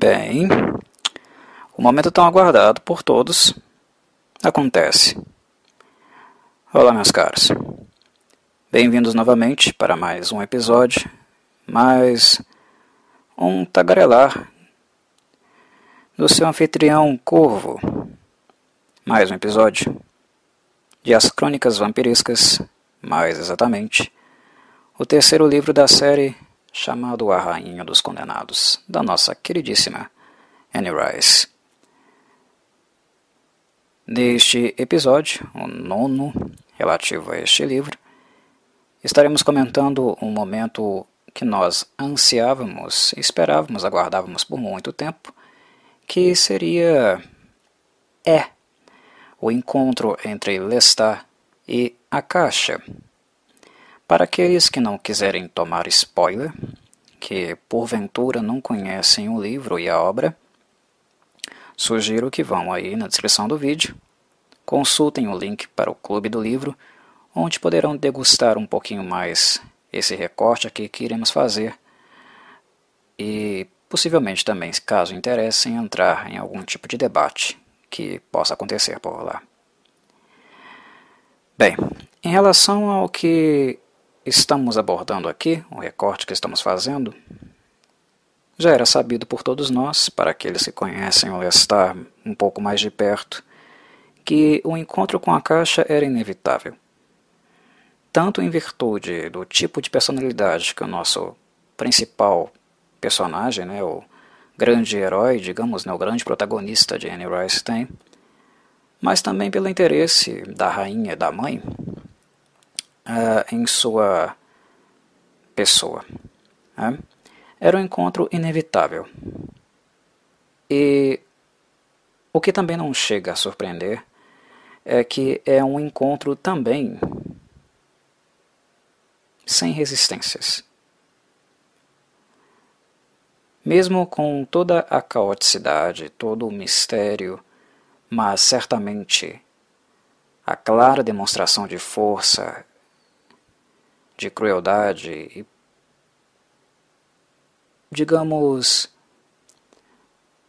Bem, o momento tão aguardado por todos acontece. Olá, meus caros. Bem-vindos novamente para mais um episódio, mais um tagarelar do seu anfitrião Corvo. Mais um episódio de As Crônicas Vampirescas, mais exatamente, o terceiro livro da série chamado A Rainha dos Condenados, da nossa queridíssima Annie Rice. Neste episódio, o nono relativo a este livro, estaremos comentando um momento que nós ansiávamos, esperávamos, aguardávamos por muito tempo, que seria é o encontro entre Lestat e a Caixa, para aqueles que não quiserem tomar spoiler, que porventura não conhecem o livro e a obra, sugiro que vão aí na descrição do vídeo, consultem o link para o Clube do Livro, onde poderão degustar um pouquinho mais esse recorte aqui que iremos fazer e possivelmente também, caso interessem, entrar em algum tipo de debate que possa acontecer por lá. Bem, em relação ao que estamos abordando aqui, o recorte que estamos fazendo, já era sabido por todos nós, para aqueles que conhecem o Lestar um pouco mais de perto, que o encontro com a caixa era inevitável. Tanto em virtude do tipo de personalidade que o nosso principal personagem, né, o grande herói, digamos, né, o grande protagonista de Anne Rice tem, mas também pelo interesse da rainha da mãe uh, em sua pessoa. Né? Era um encontro inevitável. E o que também não chega a surpreender é que é um encontro também sem resistências. Mesmo com toda a caoticidade, todo o mistério, mas certamente a clara demonstração de força de crueldade e, digamos,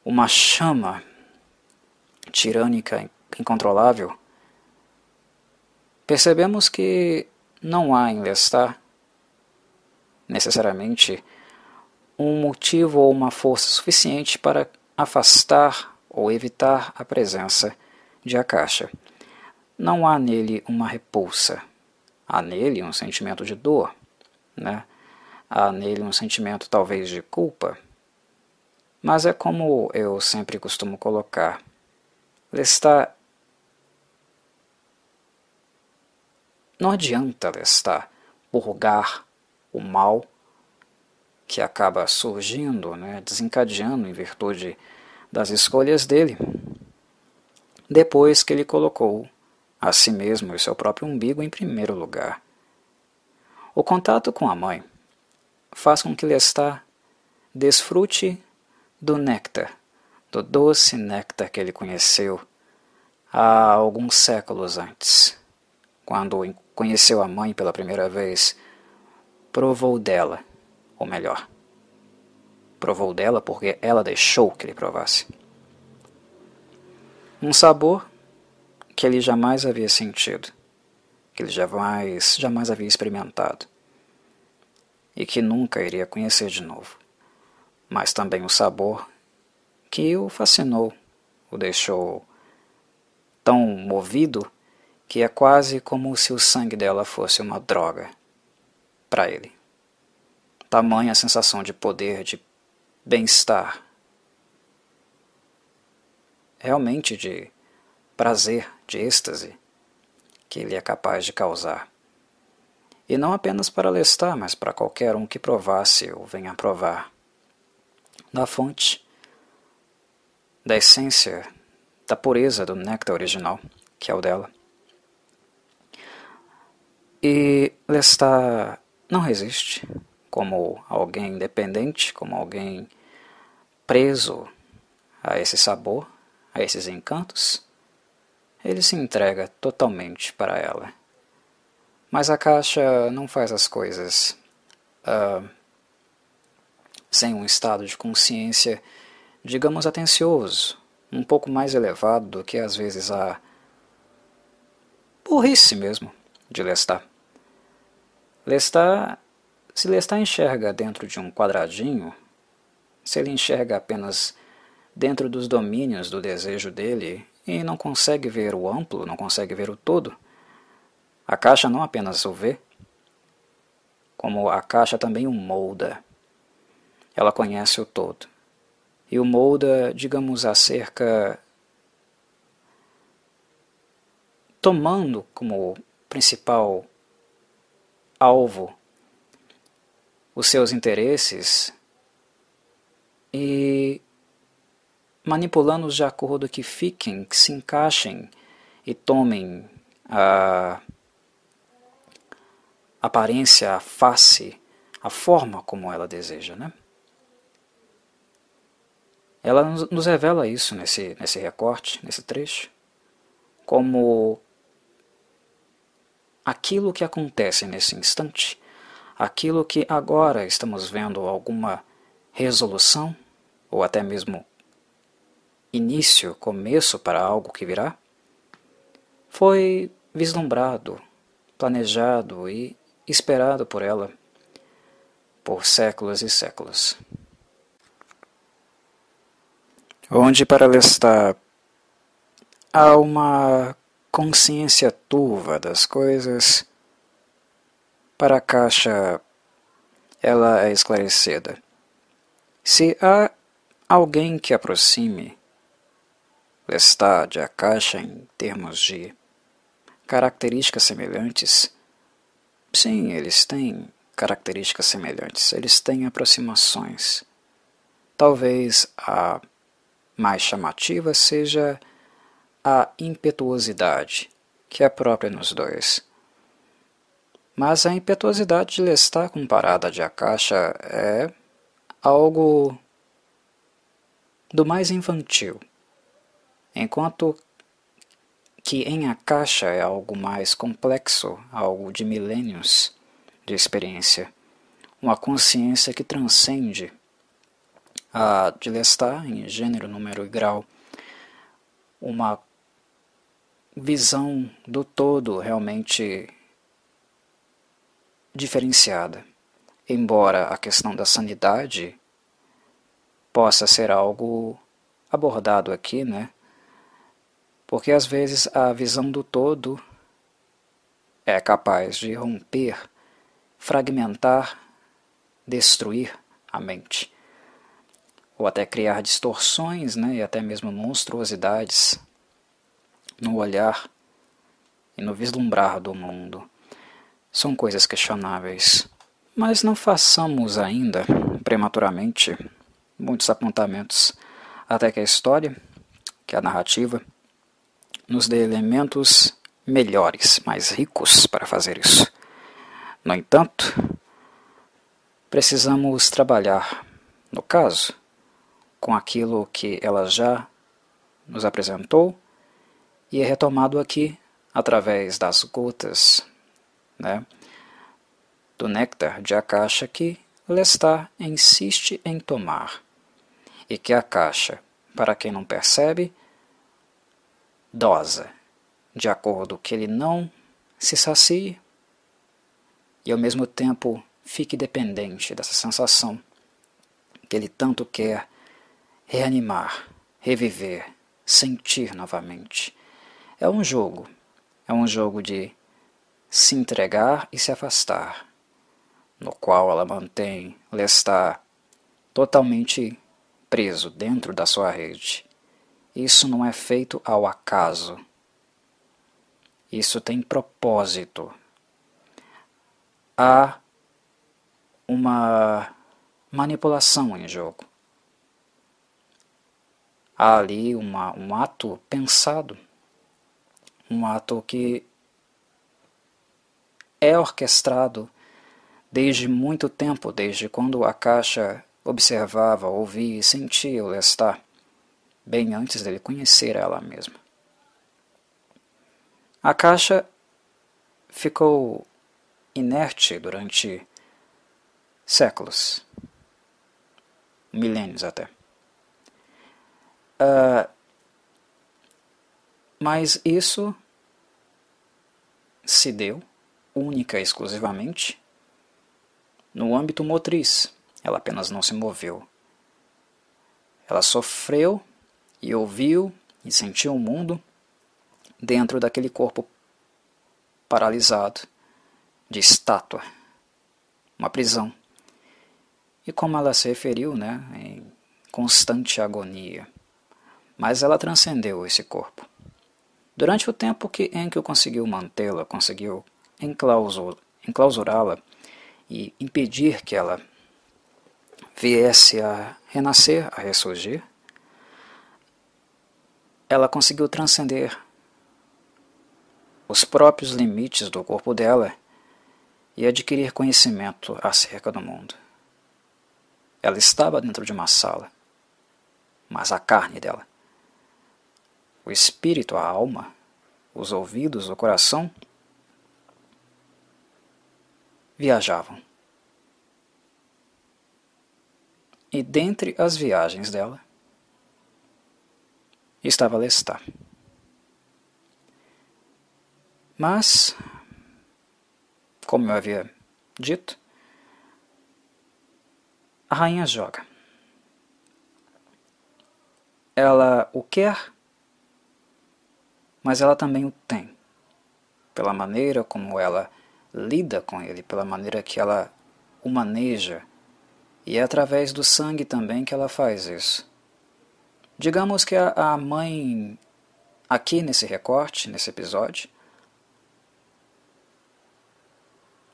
uma chama tirânica incontrolável, percebemos que não há em Lestat necessariamente um motivo ou uma força suficiente para afastar ou evitar a presença de Akasha. Não há nele uma repulsa, Há nele um sentimento de dor, né? há nele um sentimento talvez de culpa. Mas é como eu sempre costumo colocar: Lestat. Não adianta Lestat purgar o mal que acaba surgindo, né, desencadeando em virtude das escolhas dele, depois que ele colocou a si mesmo e seu próprio umbigo em primeiro lugar. O contato com a mãe faz com que Lestat desfrute do néctar, do doce néctar que ele conheceu há alguns séculos antes. Quando conheceu a mãe pela primeira vez, provou dela, ou melhor, provou dela porque ela deixou que ele provasse. Um sabor que ele jamais havia sentido, que ele jamais, jamais havia experimentado e que nunca iria conhecer de novo, mas também o sabor que o fascinou, o deixou tão movido que é quase como se o sangue dela fosse uma droga para ele. Tamanha a sensação de poder, de bem-estar, realmente de prazer, de êxtase que ele é capaz de causar. E não apenas para Lestat, mas para qualquer um que provasse ou venha provar. Da fonte, da essência, da pureza do néctar original, que é o dela. E Lestat não resiste como alguém independente, como alguém preso a esse sabor, a esses encantos ele se entrega totalmente para ela. Mas a caixa não faz as coisas uh, sem um estado de consciência digamos, atencioso, um pouco mais elevado do que às vezes a burrice mesmo de Lestat. Lestat, se Lestat enxerga dentro de um quadradinho, se ele enxerga apenas dentro dos domínios do desejo dele e não consegue ver o amplo, não consegue ver o todo, a caixa não apenas o vê, como a caixa também o molda. Ela conhece o todo. E o molda, digamos, acerca. tomando como principal alvo os seus interesses e manipulando-os de acordo que fiquem, que se encaixem e tomem a aparência, a face, a forma como ela deseja. Né? Ela nos revela isso nesse, nesse recorte, nesse trecho, como aquilo que acontece nesse instante, aquilo que agora estamos vendo alguma resolução, ou até mesmo início, começo para algo que virá, foi vislumbrado, planejado e esperado por ela por séculos e séculos. Onde para ela está há uma consciência turva das coisas, para a caixa ela é esclarecida. Se há alguém que aproxime Lestat a caixa em termos de características semelhantes, Sim, eles têm características semelhantes, eles têm aproximações. Talvez a mais chamativa seja a impetuosidade, que é própria nos dois. Mas a impetuosidade de Lestat comparada à de Akasha é algo do mais infantil, enquanto que em a caixa é algo mais complexo, algo de milênios de experiência, uma consciência que transcende a de Lestat em gênero, número e grau, uma visão do todo realmente diferenciada. Embora a questão da sanidade possa ser algo abordado aqui, né? Porque às vezes a visão do todo é capaz de romper, fragmentar, destruir a mente, ou até criar distorções né, e até mesmo monstruosidades no olhar e no vislumbrar do mundo. São coisas questionáveis, mas não façamos ainda, prematuramente, muitos apontamentos até que a história, que a narrativa, nos dê elementos melhores, mais ricos para fazer isso. No entanto, precisamos trabalhar, no caso, com aquilo que ela já nos apresentou e é retomado aqui através das gotas né, do néctar de Akasha que Lestar insiste em tomar, e que a caixa, para quem não percebe, dosa, de acordo que ele não se sacie e ao mesmo tempo fique dependente dessa sensação que ele tanto quer reanimar, reviver, sentir novamente. É um jogo, é um jogo de se entregar e se afastar, no qual ela mantém Lestat totalmente preso dentro da sua rede isso não é feito ao acaso. Isso tem propósito. Há uma manipulação em jogo. Há ali uma, um ato pensado, um ato que é orquestrado desde muito tempo, desde quando a caixa observava, ouvia e sentia o Lestat bem antes dele conhecer ela mesma. A caixa ficou inerte durante séculos, milênios até. Uh, mas isso se deu única e exclusivamente no âmbito motriz. Ela apenas não se moveu. Ela sofreu e ouviu e sentiu o mundo dentro daquele corpo paralisado, de estátua, uma prisão. E como ela se referiu, né, em constante agonia. Mas ela transcendeu esse corpo. Durante o tempo que Enkel conseguiu mantê-la, conseguiu enclausurá-la e impedir que ela viesse a renascer, a ressurgir, ela conseguiu transcender os próprios limites do corpo dela e adquirir conhecimento acerca do mundo. Ela estava dentro de uma sala, mas a carne dela, o espírito, a alma, os ouvidos, o coração viajavam. E dentre as viagens dela estava Lestat. Mas, como eu havia dito, a rainha joga. Ela o quer, mas ela também o tem. Pela maneira como ela lida com ele, pela maneira que ela o maneja, e é através do sangue também que ela faz isso. Digamos que a, a mãe, aqui nesse recorte, nesse episódio,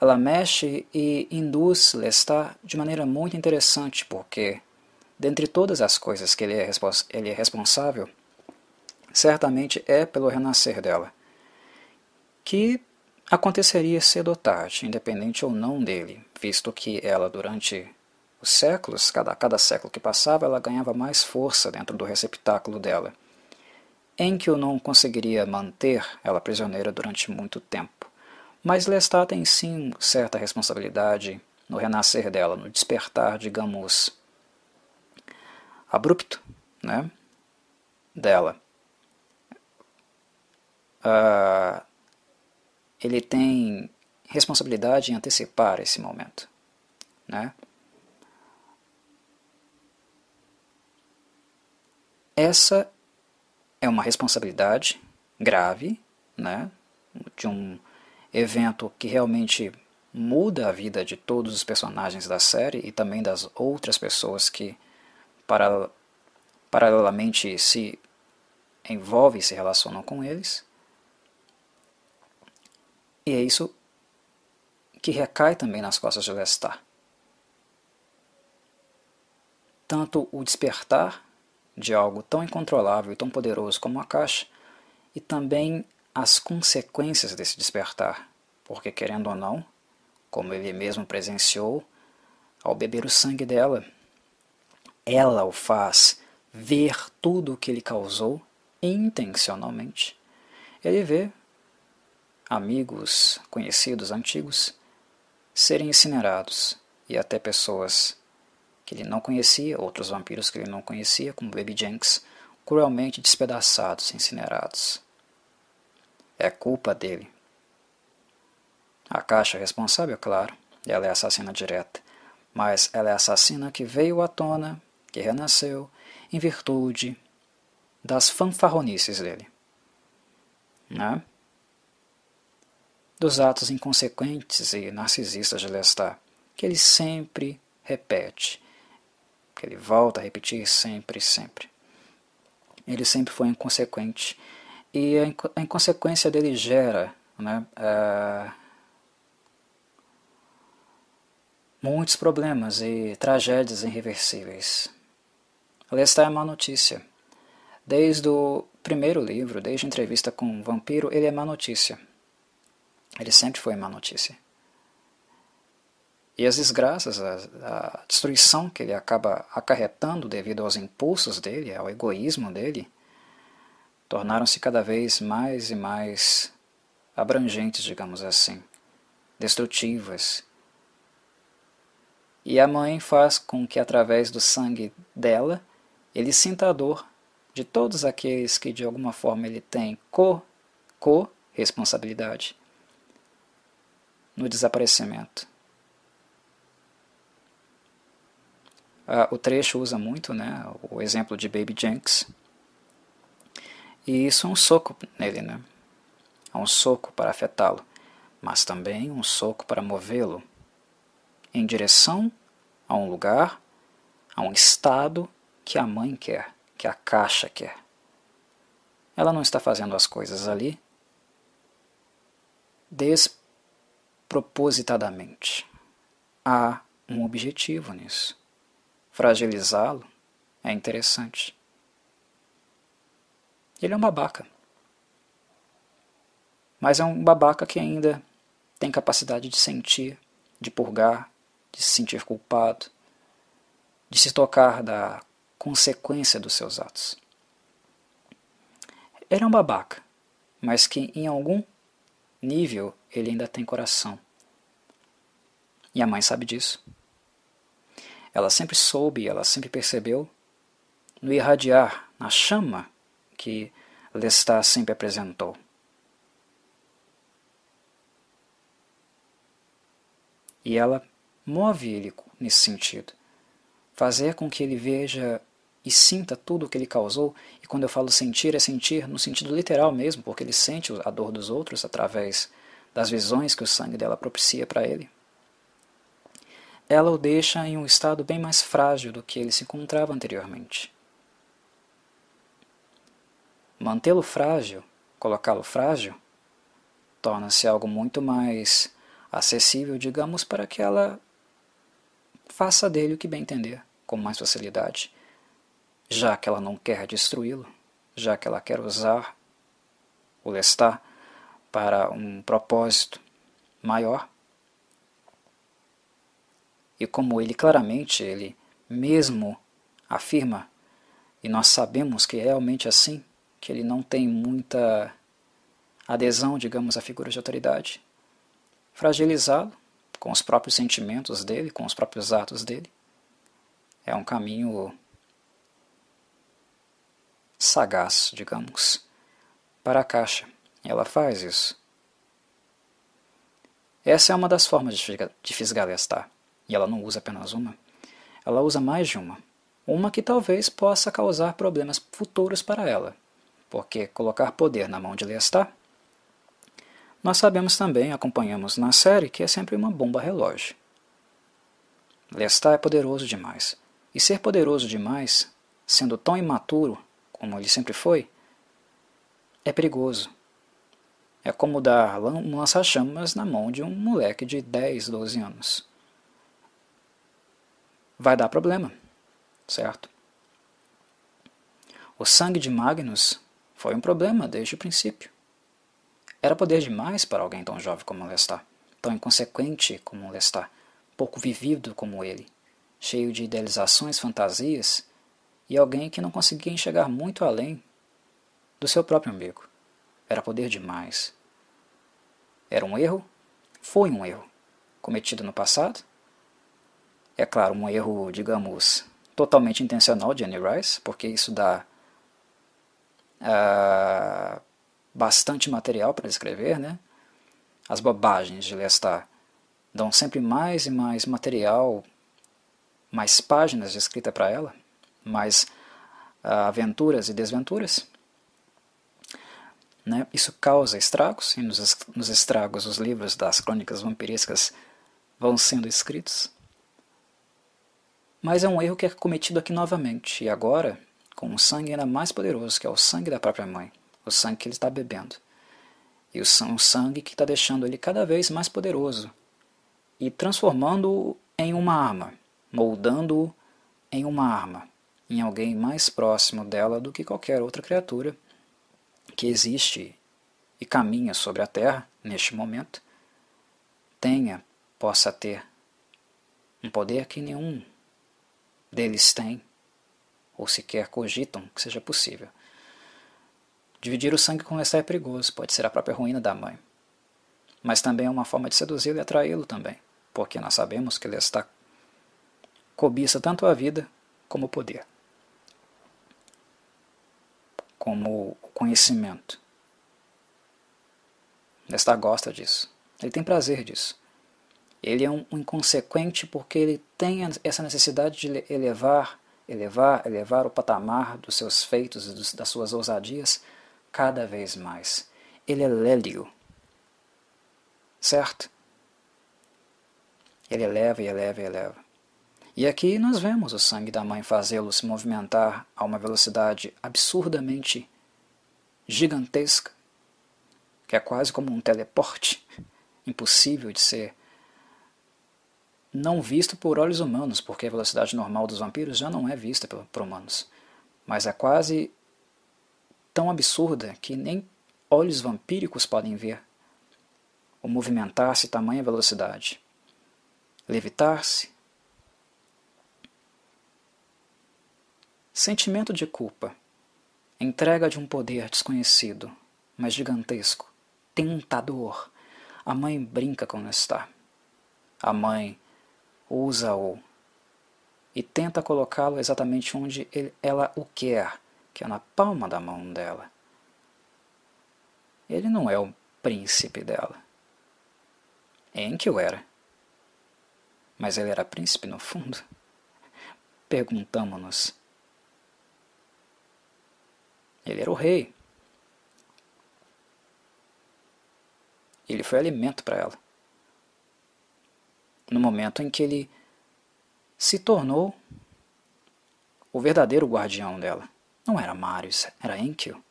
ela mexe e induz Lestat de maneira muito interessante, porque, dentre todas as coisas que ele é, ele é responsável, certamente é pelo renascer dela, que aconteceria cedo ou tarde, independente ou não dele, visto que ela, durante os séculos, cada, cada século que passava, ela ganhava mais força dentro do receptáculo dela, em que eu não conseguiria manter ela prisioneira durante muito tempo. Mas Lestat tem sim certa responsabilidade no renascer dela, no despertar, digamos, abrupto né, dela. Uh, ele tem responsabilidade em antecipar esse momento. Né? Essa é uma responsabilidade grave né, de um evento que realmente muda a vida de todos os personagens da série e também das outras pessoas que paralelamente se envolvem e se relacionam com eles. E é isso que recai também nas costas de Lestat. Tanto o despertar de algo tão incontrolável e tão poderoso como a caixa, e também as consequências desse despertar, porque querendo ou não, como ele mesmo presenciou, ao beber o sangue dela, ela o faz ver tudo o que ele causou intencionalmente. Ele vê amigos, conhecidos, antigos serem incinerados e até pessoas que ele não conhecia, outros vampiros que ele não conhecia, como Baby Jenks, cruelmente despedaçados, incinerados. É culpa dele. A caixa é responsável, claro, ela é assassina direta, mas ela é assassina que veio à tona, que renasceu, em virtude das fanfarronices dele. Né? Dos atos inconsequentes e narcisistas de Lestat, que ele sempre repete ele volta a repetir sempre, sempre. Ele sempre foi inconsequente. E a, inconsequência dele gera né, uh, muitos problemas e tragédias irreversíveis. Lestat é má notícia. Desde o primeiro livro, desde a entrevista com o vampiro, ele é má notícia. Ele sempre foi má notícia. E as desgraças, a, a, destruição que ele acaba acarretando devido aos impulsos dele, ao egoísmo dele, tornaram-se cada vez mais e mais abrangentes, digamos assim, destrutivas. E a mãe faz com que, através do sangue dela, ele sinta a dor de todos aqueles que de alguma forma ele tem co, co no desaparecimento. Ah, o trecho usa muito né, o exemplo de Baby Jenks. E isso é um soco nele, né? É um soco para afetá-lo, mas também um soco para movê-lo em direção a um lugar, a um estado que a mãe quer, que a caixa quer. Ela não está fazendo as coisas ali despropositadamente. Há um objetivo nisso. Fragilizá-lo é interessante. Ele é um babaca. Mas é um babaca que ainda tem capacidade de sentir, de purgar, de se sentir culpado, de se tocar da consequência dos seus atos. Ele é um babaca, mas que em algum nível ele ainda tem coração. E a mãe sabe disso. Ela sempre soube, ela sempre percebeu no irradiar, na chama que Lestat sempre apresentou. E ela move ele nesse sentido. Fazer com que ele veja e sinta tudo o que ele causou, e quando eu falo sentir, é sentir no sentido literal mesmo, porque ele sente a dor dos outros através das visões que o sangue dela propicia para ele. Ela o deixa em um estado bem mais frágil do que ele se encontrava anteriormente. Mantê-lo frágil, colocá-lo frágil, torna-se algo muito mais acessível, digamos, para que ela faça dele o que bem entender, com mais facilidade, já que ela não quer destruí-lo, já que ela quer usar o Lestat para um propósito maior. E como ele claramente, ele mesmo afirma, e nós sabemos que é realmente assim, que ele não tem muita adesão, digamos, a figuras de autoridade, fragilizá-lo com os próprios sentimentos dele, com os próprios atos dele, é um caminho sagaz, digamos, para a caixa. Ela faz isso. Essa é uma das formas de fisgalestar, e ela não usa apenas uma. Ela usa mais de uma. Uma que talvez possa causar problemas futuros para ela, porque colocar poder na mão de Lestat nós sabemos também, acompanhamos na série, que é sempre uma bomba relógio. Lestat é poderoso demais. E ser poderoso demais, sendo tão imaturo como ele sempre foi, é perigoso. É como dar um lança-chamas na mão de um moleque de 10, 12 anos. Vai dar problema, certo? O sangue de Magnus foi um problema desde o princípio. Era poder demais para alguém tão jovem como Lestat, tão inconsequente como Lestat, pouco vivido como ele, cheio de idealizações, fantasias, e alguém que não conseguia enxergar muito além do seu próprio umbigo. Era poder demais. Era um erro? Foi um erro. Cometido no passado? É claro, um erro, digamos, totalmente intencional de Annie Rice, porque isso dá uh, bastante material para escrever, né? As bobagens de Lestat dão sempre mais e mais material, mais páginas de escrita para ela, mais uh, aventuras e desventuras. Né? Isso causa estragos, e nos, nos estragos os livros das crônicas vampirescas vão sendo escritos. Mas é um erro que é cometido aqui novamente, e agora com um sangue ainda mais poderoso, que é o sangue da própria mãe, o sangue que ele está bebendo. E o sangue que está deixando ele cada vez mais poderoso e transformando-o em uma arma, moldando-o em uma arma, em alguém mais próximo dela do que qualquer outra criatura que existe e caminha sobre a Terra neste momento, tenha, possa ter um poder que nenhum deles tem, ou sequer cogitam que seja possível. Dividir o sangue com essa é perigoso, pode ser a própria ruína da mãe. Mas também é uma forma de seduzi-lo e atraí-lo também, porque nós sabemos que está cobiça tanto a vida como o poder. como o conhecimento. Lestat gosta disso. Ele tem prazer disso. Ele é um, um inconsequente porque ele tem essa necessidade de elevar, elevar, elevar o patamar dos seus feitos e dos, das suas ousadias cada vez mais. Ele é lélio. Certo? Ele eleva e eleva e eleva. E aqui nós vemos o sangue da mãe fazê-lo se movimentar a uma velocidade absurdamente gigantesca, que é quase como um teleporte, impossível de ser não visto por olhos humanos, porque a velocidade normal dos vampiros já não é vista por humanos, mas é quase tão absurda que nem olhos vampíricos podem ver o movimentar-se tamanha velocidade, levitar-se. Sentimento de culpa, entrega de um poder desconhecido, mas gigantesco, tentador. A mãe brinca com está. A mãe usa-o e tenta colocá-lo exatamente onde ele, ela o quer, que é na palma da mão dela. Ele não é o príncipe dela. Enkel era. Mas ele era príncipe no fundo? Perguntamos-nos. Ele era o rei. Ele foi alimento para ela. No momento em que ele se tornou o verdadeiro guardião dela. Não era Marius, era Enkel.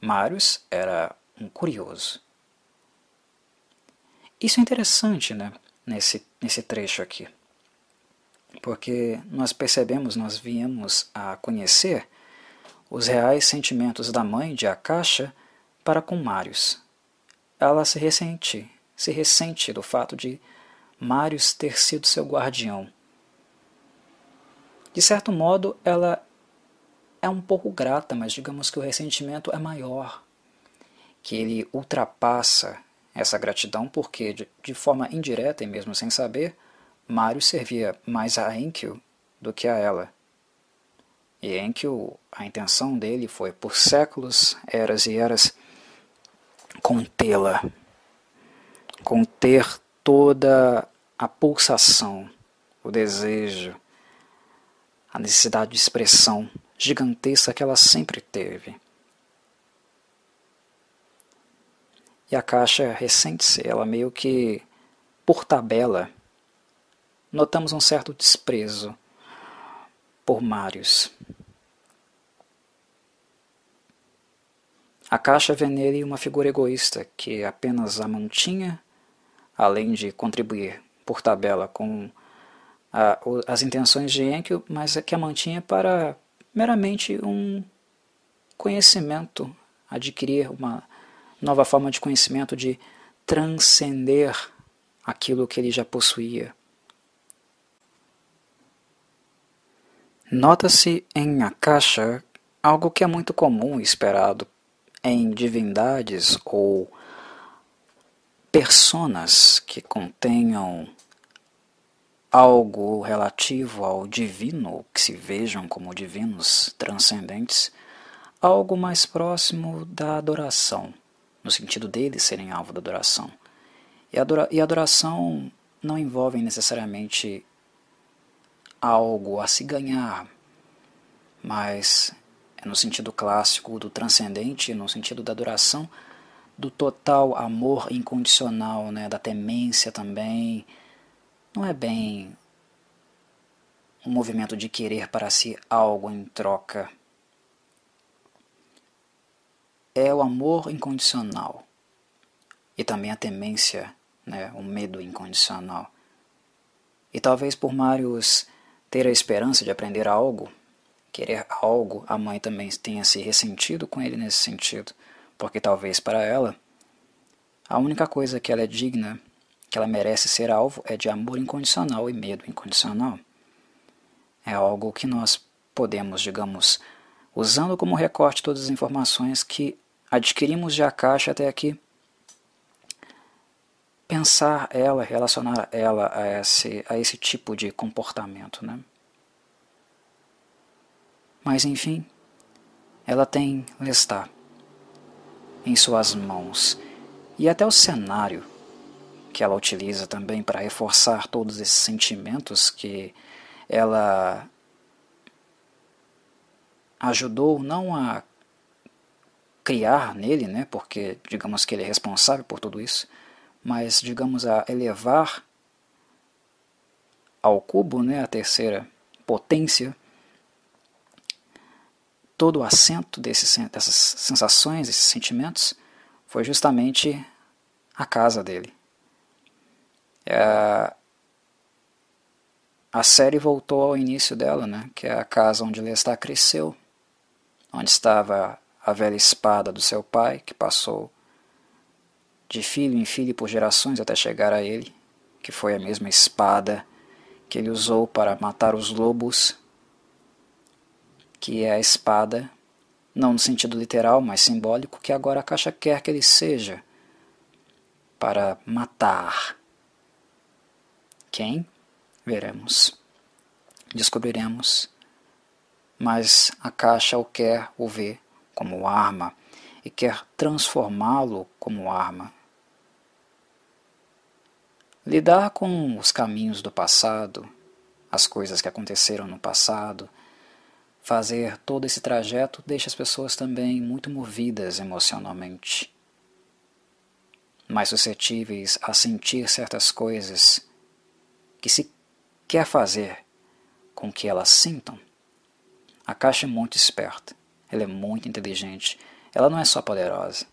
Marius era um curioso. Isso é interessante né, nesse, nesse trecho aqui, porque nós percebemos, nós viemos a conhecer os reais sentimentos da mãe de Akasha para com Marius. Ela se ressente, se ressente do fato de Marius ter sido seu guardião. De certo modo, ela é um pouco grata, mas digamos que o ressentimento é maior, que ele ultrapassa essa gratidão porque, de, de forma indireta e mesmo sem saber, Marius servia mais a Enkiu do que a ela. E Enkiu, a intenção dele foi, por séculos, eras e eras, contê-la, conter toda a pulsação, o desejo, a necessidade de expressão gigantesca que ela sempre teve. E a caixa ressente-se, ela meio que, por tabela, notamos um certo desprezo por Marius. A caixa vê nele uma figura egoísta que apenas a mantinha, além de contribuir por tabela com a, as intenções de Enkiu, mas que a mantinha para meramente um conhecimento, adquirir uma nova forma de conhecimento, de transcender aquilo que ele já possuía. Nota-se em Akasha algo que é muito comum e esperado em divindades ou personas que contenham algo relativo ao divino, que se vejam como divinos transcendentes, algo mais próximo da adoração, no sentido deles serem alvo da adoração. E, adora adoração não envolve necessariamente algo a se ganhar, mas é no sentido clássico do transcendente, no sentido da adoração, do total amor incondicional, né, da temência também. Não é bem um movimento de querer para si algo em troca. É o amor incondicional e também a temência, né, o medo incondicional. E talvez por Marius ter a esperança de aprender algo, querer algo, a mãe também tenha se ressentido com ele nesse sentido, porque talvez para ela a única coisa que ela é digna, que ela merece ser alvo, é de amor incondicional e medo incondicional. É algo que nós podemos, digamos, usando como recorte todas as informações que adquirimos de Akasha até aqui, pensar ela, relacionar ela a esse, a esse tipo de comportamento. Né? Mas enfim, ela tem Lestat em suas mãos. E até o cenário que ela utiliza também para reforçar todos esses sentimentos que ela ajudou não a criar nele, né, porque digamos que ele é responsável por tudo isso, mas digamos a elevar ao cubo, né, a terceira potência, todo o assento dessas sensações, desses sentimentos, foi justamente a casa dele. É, a série voltou ao início dela, né, que é a casa onde Lestat cresceu, onde estava a velha espada do seu pai, que passou de filho em filho por gerações até chegar a ele, que foi a mesma espada que ele usou para matar os lobos, que é a espada, não no sentido literal, mas simbólico, que agora a caixa quer que ele seja, para matar. Quem? Veremos. Descobriremos. Mas a caixa o quer o vê como arma e quer transformá-lo como arma. Lidar com os caminhos do passado, as coisas que aconteceram no passado, fazer todo esse trajeto deixa as pessoas também muito movidas emocionalmente, mais suscetíveis a sentir certas coisas que se quer fazer com que elas sintam. A caixa é muito esperta, ela é muito inteligente, ela não é só poderosa.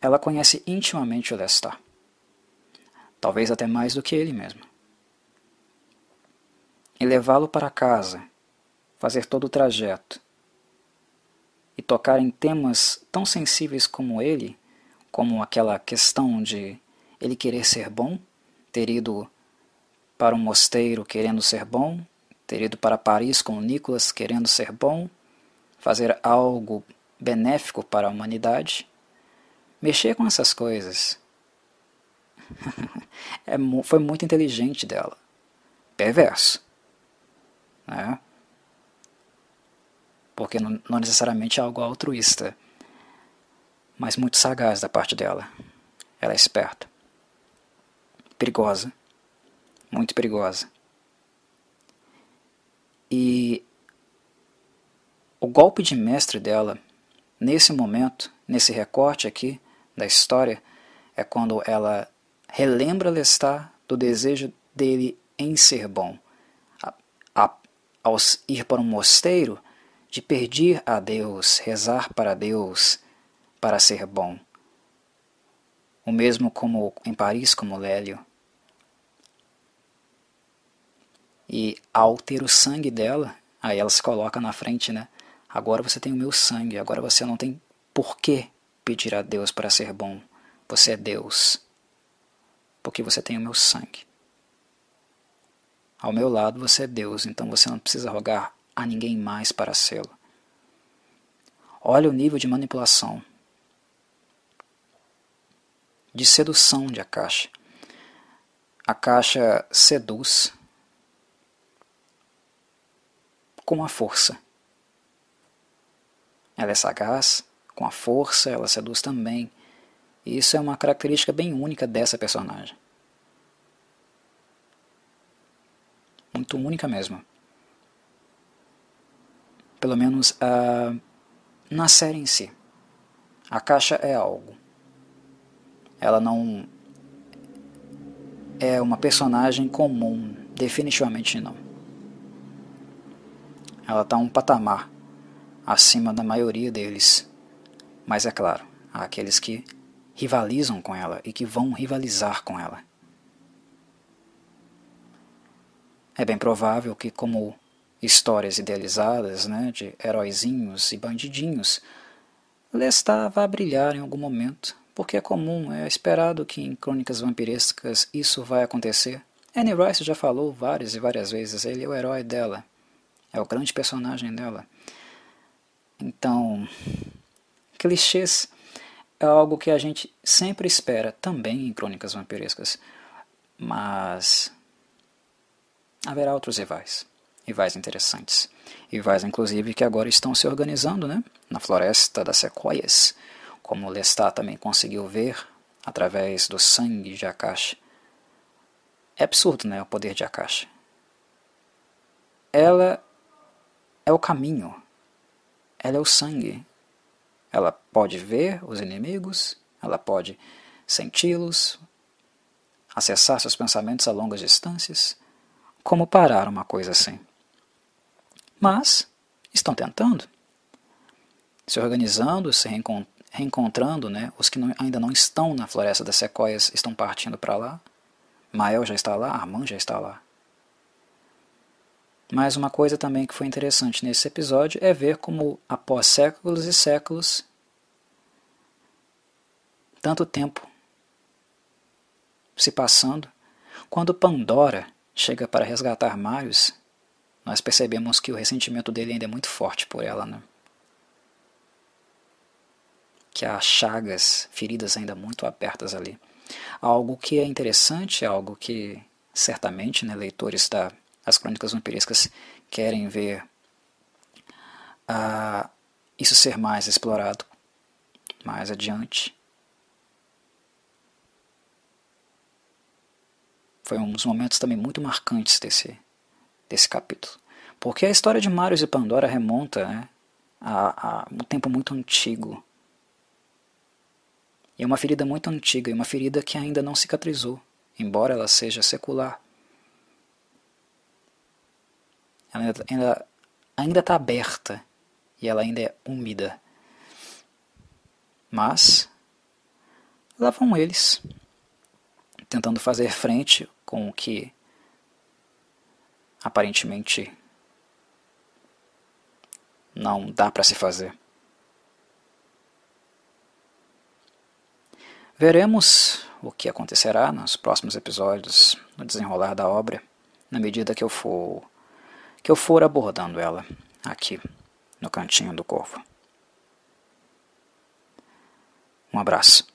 Ela conhece intimamente o Lestat talvez até mais do que ele mesmo. E levá-lo para casa, fazer todo o trajeto, e tocar em temas tão sensíveis como ele, como aquela questão de ele querer ser bom, ter ido para um mosteiro querendo ser bom, ter ido para Paris com Nicholas querendo ser bom, fazer algo benéfico para a humanidade. Mexer com essas coisas é, foi muito inteligente dela. Perverso. Né? Porque não, não necessariamente é algo altruísta, mas muito sagaz da parte dela. Ela é esperta. Perigosa. Muito perigosa. E o golpe de mestre dela, nesse momento, nesse recorte aqui da história, é quando ela relembra Lestat do desejo dele em ser bom. A, a, ao ir para um mosteiro, de pedir a Deus, rezar para Deus para ser bom. O mesmo como em Paris, como Lélio. E ao ter o sangue dela, aí ela se coloca na frente, né? Agora você tem o meu sangue, agora você não tem por que pedir a Deus para ser bom. Você é Deus porque você tem o meu sangue. Ao meu lado você é Deus, então você não precisa rogar a ninguém mais para sê-lo. Olha o nível de manipulação, de sedução de Akasha. A caixa seduz com a força. Ela é sagaz, com a força, ela seduz também e isso é uma característica bem única dessa personagem. Muito única mesmo. Pelo menos uh, na série em si. A caixa é algo. Ela não é uma personagem comum, definitivamente não. Ela está um patamar acima da maioria deles. Mas é claro, há aqueles que rivalizam com ela e que vão rivalizar com ela. É bem provável que, como histórias idealizadas né, de heróizinhos e bandidinhos, Lestat vá brilhar em algum momento, porque é comum, é esperado que em crônicas vampirescas isso vai acontecer. Anne Rice já falou várias e várias vezes, ele é o herói dela, é o grande personagem dela. Então, clichês é algo que a gente sempre espera também em crônicas vampirescas, mas haverá outros rivais. Rivais interessantes. Rivais, inclusive, que agora estão se organizando né, na floresta das sequoias, como Lestat também conseguiu ver através do sangue de Akashi. É absurdo, né, o poder de Akashi. Ela é o caminho, ela é o sangue. Ela pode ver os inimigos, ela pode senti-los, acessar seus pensamentos a longas distâncias. Como parar uma coisa assim? Mas estão tentando, se organizando, se reencontrando, né? Os que não, ainda não estão na floresta das sequoias estão partindo para lá. Mael já está lá, Armand já está lá. Mas uma coisa também que foi interessante nesse episódio é ver como, após séculos e séculos, tanto tempo se passando, quando Pandora chega para resgatar Marius, nós percebemos que o ressentimento dele ainda é muito forte por ela, né? Que há chagas, feridas ainda muito abertas ali. Algo que é interessante, algo que certamente né, leitores das crônicas vampirescas querem ver uh, isso ser mais explorado mais adiante. Foi um dos momentos também muito marcantes desse, desse capítulo. Porque a história de Marius e Pandora remonta né, a, a um tempo muito antigo. E é uma ferida muito antiga, e uma ferida que ainda não cicatrizou, embora ela seja secular. Ela ainda ainda está aberta e ela ainda é úmida. Mas lá vão eles, tentando fazer frente com o que aparentemente não dá para se fazer. Veremos o que acontecerá nos próximos episódios, no desenrolar da obra, na medida que eu for que eu for abordando ela aqui no cantinho do corvo. Um abraço.